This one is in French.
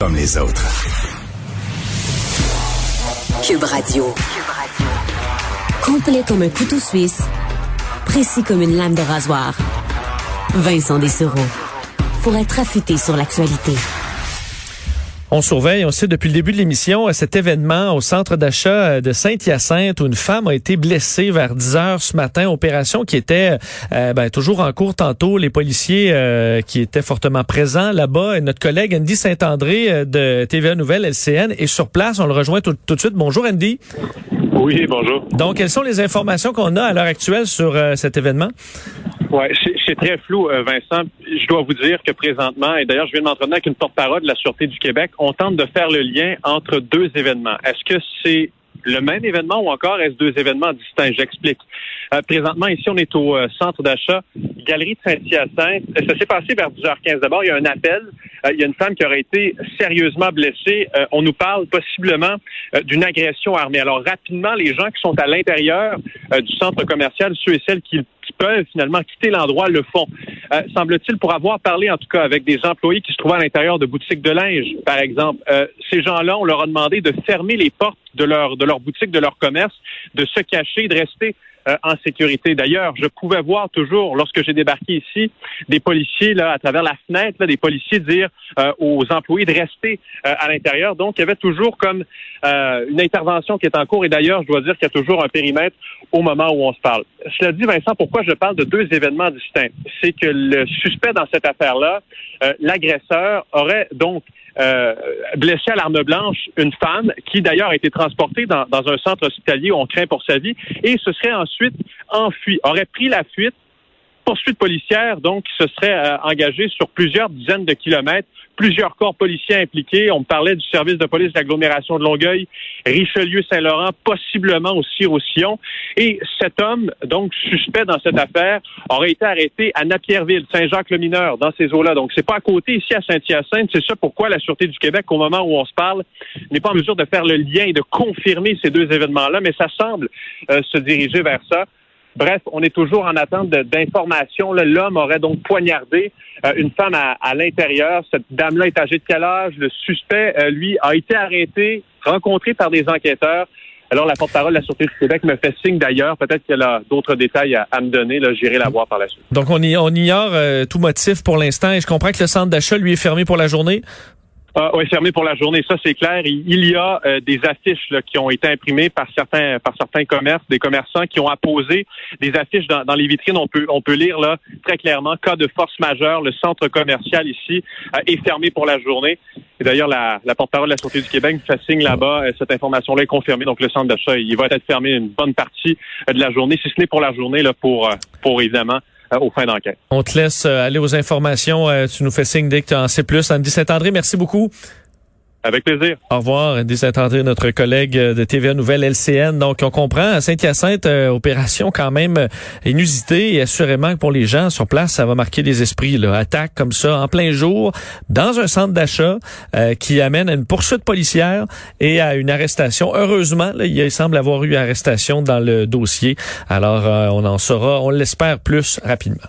comme les autres. Cube Radio. Complet comme un couteau suisse, précis comme une lame de rasoir. Vincent Dessereau. Pour être affûté sur l'actualité. On surveille, on sait depuis le début de l'émission, euh, cet événement au centre d'achat euh, de Saint-Hyacinthe où une femme a été blessée vers 10 heures ce matin. Opération qui était euh, ben, toujours en cours tantôt. Les policiers qui étaient fortement présents là-bas. Et notre collègue Andy Saint-André de TVA Nouvelle LCN est sur place. On le rejoint tout, tout de suite. Bonjour Andy. Oui, bonjour. Donc, quelles sont les informations qu'on a à l'heure actuelle sur cet événement? Oui, c'est très flou, euh, Vincent. Je dois vous dire que présentement, et d'ailleurs, je viens de m'entretenir avec une porte-parole de la Sûreté du Québec, on tente de faire le lien entre deux événements. Est-ce que c'est le même événement ou encore est-ce deux événements distincts? J'explique. Euh, présentement, ici, on est au euh, centre d'achat Galerie de Saint-Hyacinthe. Ça s'est passé vers 10h15. D'abord, il y a un appel. il y a une femme qui aurait été sérieusement blessée. on nous parle possiblement d'une agression armée. Alors, rapidement, les gens qui sont à l'intérieur du centre commercial, ceux et celles qui peuvent finalement quitter l'endroit le font. Euh, semble-t-il, pour avoir parlé en tout cas avec des employés qui se trouvaient à l'intérieur de boutiques de linge, par exemple, euh, ces gens-là, on leur a demandé de fermer les portes de leur de leur boutique, de leur commerce, de se cacher, de rester euh, en sécurité. D'ailleurs, je pouvais voir toujours, lorsque j'ai débarqué ici, des policiers là à travers la fenêtre, là, des policiers dire euh, aux employés de rester euh, à l'intérieur. Donc, il y avait toujours comme une intervention qui est en cours. Et d'ailleurs, je dois dire qu'il y a toujours un périmètre au moment où on se parle. Cela dit, Vincent, pourquoi je parle de deux événements distincts? C'est que le suspect dans cette affaire-là, l'agresseur, aurait donc euh, blessé à l'arme blanche une femme qui d'ailleurs a été transportée dans, dans un centre hospitalier où on craint pour sa vie et se serait ensuite enfui, aurait pris la fuite poursuite policière, donc, se serait euh, sur plusieurs dizaines de kilomètres, plusieurs corps policiers impliqués. On parlait du service de police de l'agglomération de Longueuil, Richelieu-Saint-Laurent, possiblement aussi Roussillon. Et cet homme, donc, suspect dans cette affaire, aurait été arrêté à Napierville, Saint-Jacques-le-Mineur, dans ces eaux-là. Donc, c'est pas à côté ici à Saint-Hyacinthe. C'est ça pourquoi la Sûreté du Québec, au moment où on se parle, n'est pas en mesure de faire le lien et de confirmer ces deux événements-là, mais ça semble euh, se diriger vers ça. Bref, on est toujours en attente d'informations. L'homme aurait donc poignardé euh, une femme à, l'intérieur. Cette dame-là est âgée de quel âge? Le suspect, euh, lui, a été arrêté, rencontré par des enquêteurs. Alors, la porte-parole de la Sûreté du Québec me fait signe d'ailleurs. Peut-être qu'elle a d'autres détails à, me donner. J'irai la voir par la suite. Donc, on, ignore euh, tout motif pour l'instant. Et je comprends que le centre d'achat, lui, est fermé pour la journée. Ah, oui, fermé pour la journée, ça c'est clair. Il y a euh, des affiches là, qui ont été imprimées par certains par certains commerces, des commerçants qui ont apposé des affiches dans, dans les vitrines. On peut on peut lire là très clairement cas de force majeure. Le centre commercial ici euh, est fermé pour la journée. Et d'ailleurs, la, la porte-parole de la Sûreté du Québec fait signe là-bas. Euh, cette information-là est confirmée. Donc le centre d'achat, il va être fermé une bonne partie de la journée, si ce n'est pour la journée là pour pour évidemment euh, aux fins d'enquête. On te laisse euh, aller aux informations. Euh, tu nous fais signe dès que tu en sais plus. Andy Saint-André, merci beaucoup. Avec plaisir. Au revoir, Andy Saint-André, notre collègue de TVA Nouvelle LCN. Donc, on comprend, Saint-Hyacinthe, opération quand même inusitée et assurément que pour les gens sur place, ça va marquer des esprits. Là. Attaque comme ça, en plein jour, dans un centre d'achat qui amène à une poursuite policière et à une arrestation. Heureusement, là, il semble avoir eu arrestation dans le dossier. Alors, on en saura, on l'espère, plus rapidement.